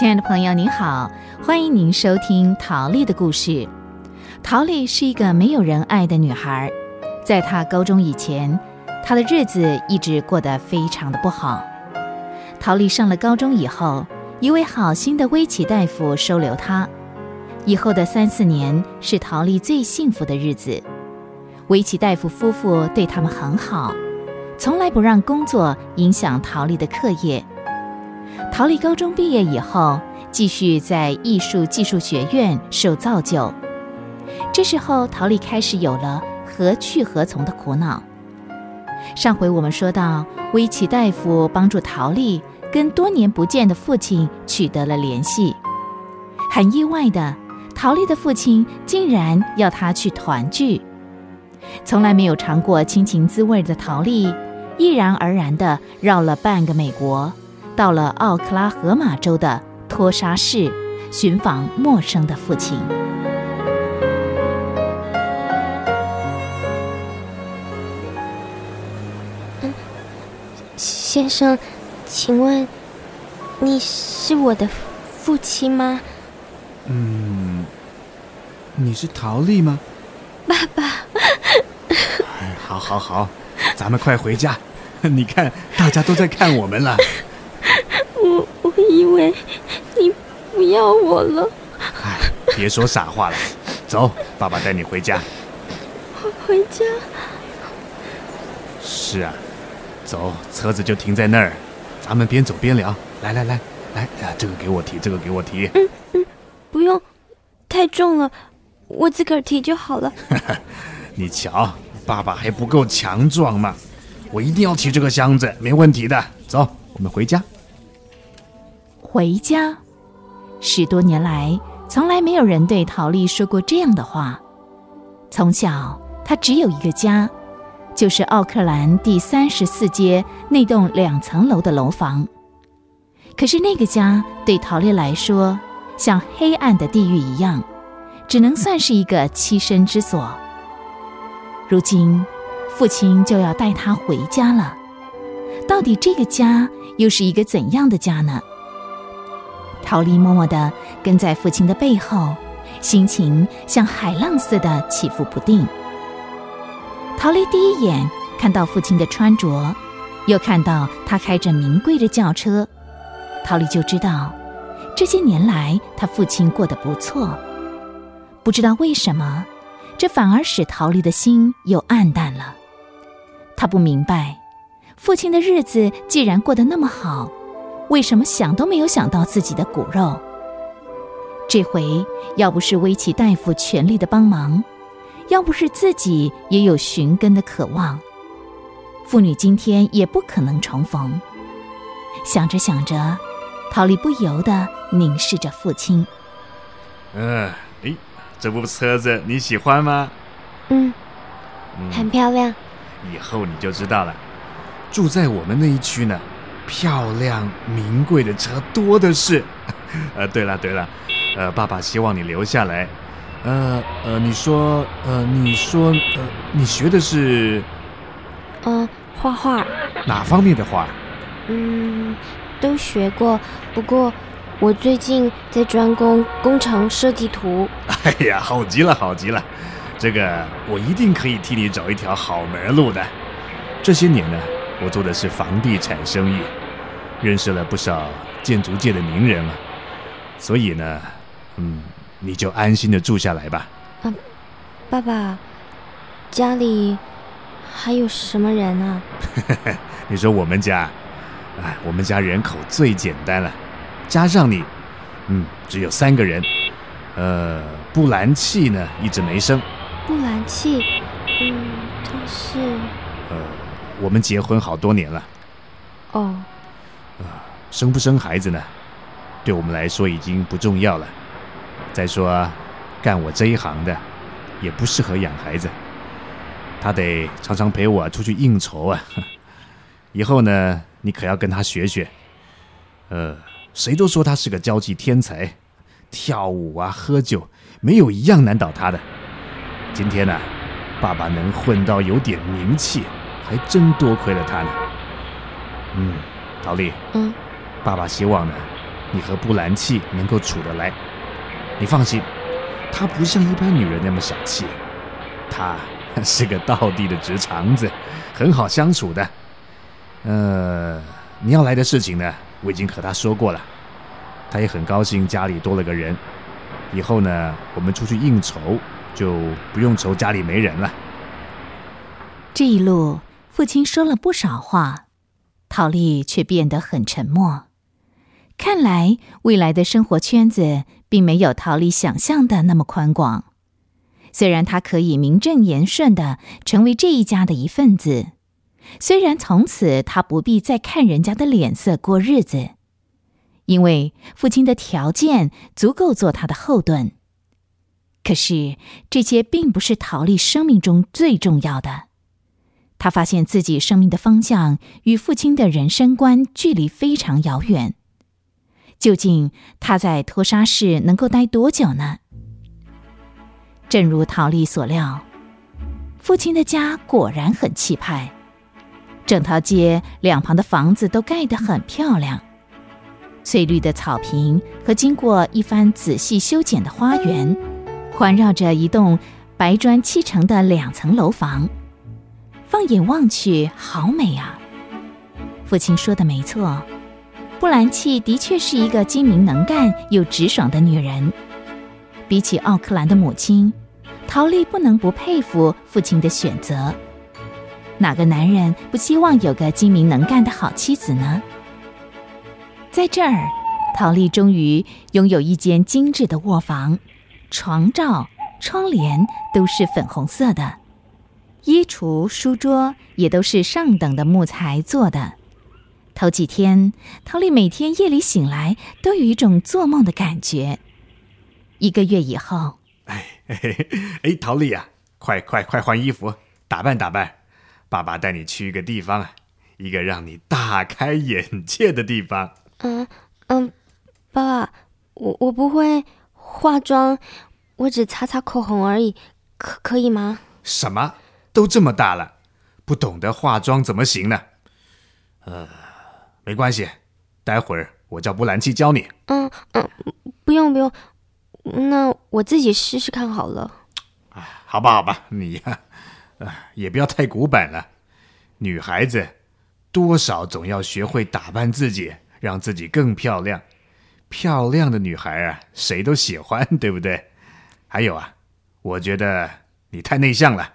亲爱的朋友，您好，欢迎您收听陶丽的故事。陶丽是一个没有人爱的女孩，在她高中以前，她的日子一直过得非常的不好。陶丽上了高中以后，一位好心的威奇大夫收留她，以后的三四年是陶丽最幸福的日子。威奇大夫夫妇对他们很好，从来不让工作影响陶丽的课业。陶丽高中毕业以后，继续在艺术技术学院受造就。这时候，陶丽开始有了何去何从的苦恼。上回我们说到，威奇大夫帮助陶丽跟多年不见的父亲取得了联系。很意外的，陶丽的父亲竟然要她去团聚。从来没有尝过亲情滋味的陶丽，毅然而然地绕了半个美国。到了奥克拉荷马州的托沙市，寻访陌生的父亲。嗯，先生，请问你是我的父亲吗？嗯，你是陶丽吗？爸爸。哎，好，好，好，咱们快回家。你看，大家都在看我们了。你不要我了。哎，别说傻话了，走，爸爸带你回家。回家？是啊，走，车子就停在那儿，咱们边走边聊。来来来来，这个给我提，这个给我提。嗯嗯，不用，太重了，我自个儿提就好了。你瞧，爸爸还不够强壮吗？我一定要提这个箱子，没问题的。走，我们回家。回家，十多年来，从来没有人对陶丽说过这样的话。从小，她只有一个家，就是奥克兰第三十四街那栋两层楼的楼房。可是，那个家对陶丽来说，像黑暗的地狱一样，只能算是一个栖身之所。如今，父亲就要带她回家了。到底这个家又是一个怎样的家呢？陶丽默默地跟在父亲的背后，心情像海浪似的起伏不定。陶丽第一眼看到父亲的穿着，又看到他开着名贵的轿车，陶丽就知道，这些年来他父亲过得不错。不知道为什么，这反而使陶丽的心又暗淡了。他不明白，父亲的日子既然过得那么好。为什么想都没有想到自己的骨肉？这回要不是威奇大夫全力的帮忙，要不是自己也有寻根的渴望，父女今天也不可能重逢。想着想着，陶丽不由得凝视着父亲。嗯，哎，这部车子你喜欢吗？嗯，很漂亮。以后你就知道了。住在我们那一区呢。漂亮名贵的车多的是，呃，对了对了，呃，爸爸希望你留下来，呃呃，你说呃，你说呃，你学的是，呃，画画，哪方面的画？嗯，都学过，不过我最近在专攻工程设计图。哎呀，好极了，好极了，这个我一定可以替你找一条好门路的。这些年呢，我做的是房地产生意。认识了不少建筑界的名人了，所以呢，嗯，你就安心的住下来吧。啊，爸爸，家里还有什么人啊？你说我们家，哎，我们家人口最简单了，加上你，嗯，只有三个人。呃，布兰契呢一直没生。布兰契，嗯，他是。呃，我们结婚好多年了。哦。生不生孩子呢？对我们来说已经不重要了。再说，干我这一行的，也不适合养孩子。他得常常陪我出去应酬啊。以后呢，你可要跟他学学。呃，谁都说他是个交际天才，跳舞啊、喝酒，没有一样难倒他的。今天呢，爸爸能混到有点名气，还真多亏了他呢。嗯。陶丽，嗯，爸爸希望呢，你和布兰契能够处得来。你放心，她不像一般女人那么小气，她是个道地的直肠子，很好相处的。呃，你要来的事情呢，我已经和她说过了，她也很高兴家里多了个人。以后呢，我们出去应酬就不用愁家里没人了。这一路，父亲说了不少话，陶丽却变得很沉默。看来未来的生活圈子并没有陶丽想象的那么宽广。虽然他可以名正言顺的成为这一家的一份子，虽然从此他不必再看人家的脸色过日子，因为父亲的条件足够做他的后盾。可是这些并不是陶丽生命中最重要的。他发现自己生命的方向与父亲的人生观距离非常遥远。究竟他在托沙市能够待多久呢？正如陶丽所料，父亲的家果然很气派，整条街两旁的房子都盖得很漂亮，翠绿的草坪和经过一番仔细修剪的花园，环绕着一栋白砖砌成的两层楼房。放眼望去，好美啊！父亲说的没错，布兰契的确是一个精明能干又直爽的女人。比起奥克兰的母亲，陶丽不能不佩服父亲的选择。哪个男人不希望有个精明能干的好妻子呢？在这儿，陶丽终于拥有一间精致的卧房，床罩、窗帘都是粉红色的。衣橱、书桌也都是上等的木材做的。头几天，陶丽每天夜里醒来都有一种做梦的感觉。一个月以后，哎哎，陶丽呀，快快快换衣服，打扮打扮，爸爸带你去一个地方，一个让你大开眼界的地方。嗯嗯，爸爸，我我不会化妆，我只擦擦口红而已，可可以吗？什么？都这么大了，不懂得化妆怎么行呢？呃，没关系，待会儿我叫布兰奇教你。嗯嗯，不用不用，那我自己试试看好了。哎，好吧好吧，你呀，也不要太古板了。女孩子多少总要学会打扮自己，让自己更漂亮。漂亮的女孩啊，谁都喜欢，对不对？还有啊，我觉得你太内向了。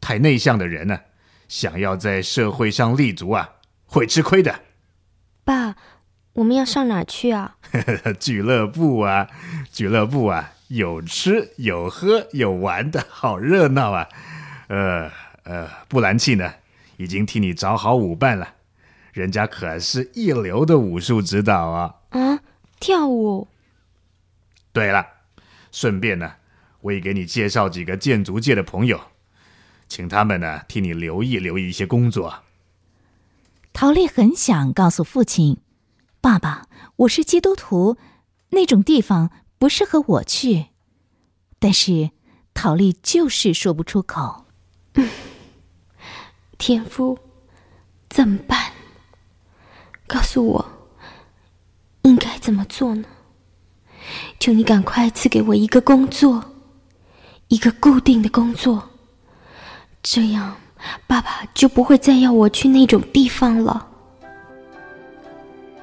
太内向的人呢，想要在社会上立足啊，会吃亏的。爸，我们要上哪去啊？俱乐部啊，俱乐部啊，有吃有喝有玩的，好热闹啊！呃呃，布兰契呢，已经替你找好舞伴了，人家可是一流的武术指导啊。啊，跳舞。对了，顺便呢，我也给你介绍几个建筑界的朋友。请他们呢替你留意留意一些工作。陶丽很想告诉父亲：“爸爸，我是基督徒，那种地方不适合我去。”但是陶丽就是说不出口。天夫，怎么办？告诉我，应该怎么做呢？求你赶快赐给我一个工作，一个固定的工作。这样，爸爸就不会再要我去那种地方了。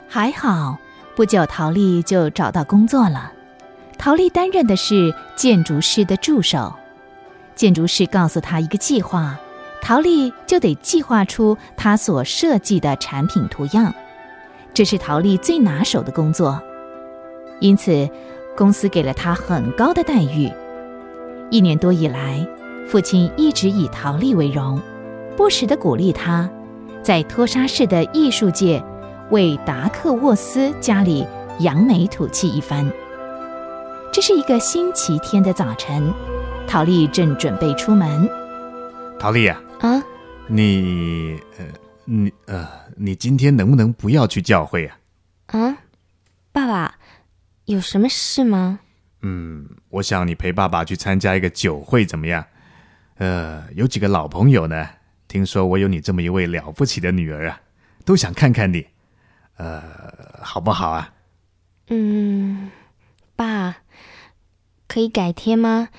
还好，不久陶丽就找到工作了。陶丽担任的是建筑师的助手。建筑师告诉他一个计划，陶丽就得计划出他所设计的产品图样。这是陶丽最拿手的工作，因此公司给了他很高的待遇。一年多以来。父亲一直以陶丽为荣，不时的鼓励他，在托沙市的艺术界为达克沃斯家里扬眉吐气一番。这是一个星期天的早晨，陶丽正准备出门。陶丽啊，啊，你呃，你呃，你今天能不能不要去教会啊？啊，爸爸，有什么事吗？嗯，我想你陪爸爸去参加一个酒会，怎么样？呃，有几个老朋友呢，听说我有你这么一位了不起的女儿啊，都想看看你，呃，好不好啊？嗯，爸，可以改天吗？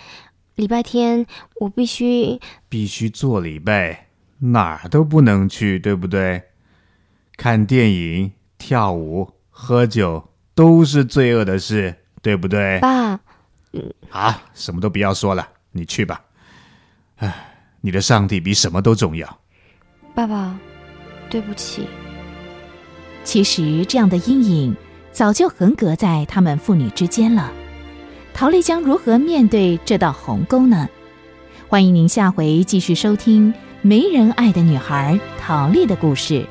礼拜天我必须必须做礼拜，哪儿都不能去，对不对？看电影、跳舞、喝酒都是罪恶的事，对不对？爸，啊，什么都不要说了，你去吧。唉，你的上帝比什么都重要。爸爸，对不起。其实这样的阴影早就横隔在他们父女之间了。陶丽将如何面对这道鸿沟呢？欢迎您下回继续收听《没人爱的女孩》陶丽的故事。